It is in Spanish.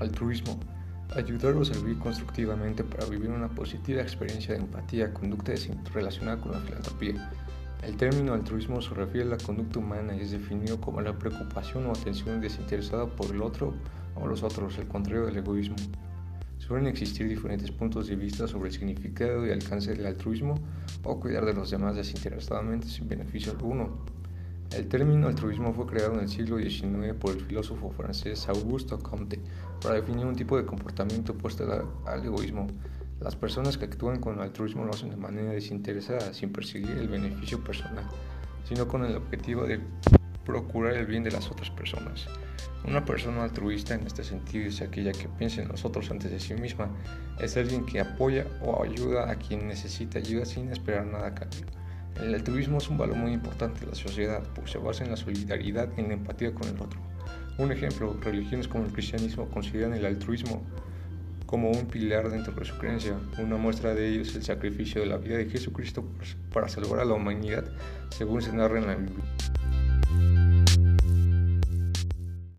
Altruismo. Ayudar o servir constructivamente para vivir una positiva experiencia de empatía, conducta relacionada con la filantropía. El término altruismo se refiere a la conducta humana y es definido como la preocupación o atención desinteresada por el otro o los otros, el contrario del egoísmo. Suelen existir diferentes puntos de vista sobre el significado y alcance del altruismo o cuidar de los demás desinteresadamente sin beneficio alguno. El término altruismo fue creado en el siglo XIX por el filósofo francés Auguste Comte para definir un tipo de comportamiento opuesto al egoísmo. Las personas que actúan con altruismo lo hacen de manera desinteresada, sin perseguir el beneficio personal, sino con el objetivo de procurar el bien de las otras personas. Una persona altruista en este sentido es aquella que piensa en los otros antes de sí misma. Es alguien que apoya o ayuda a quien necesita ayuda sin esperar nada a cambio. El altruismo es un valor muy importante en la sociedad, porque se basa en la solidaridad y en la empatía con el otro. Un ejemplo, religiones como el cristianismo consideran el altruismo como un pilar dentro de su creencia. Una muestra de ello es el sacrificio de la vida de Jesucristo para salvar a la humanidad, según se narra en la Biblia.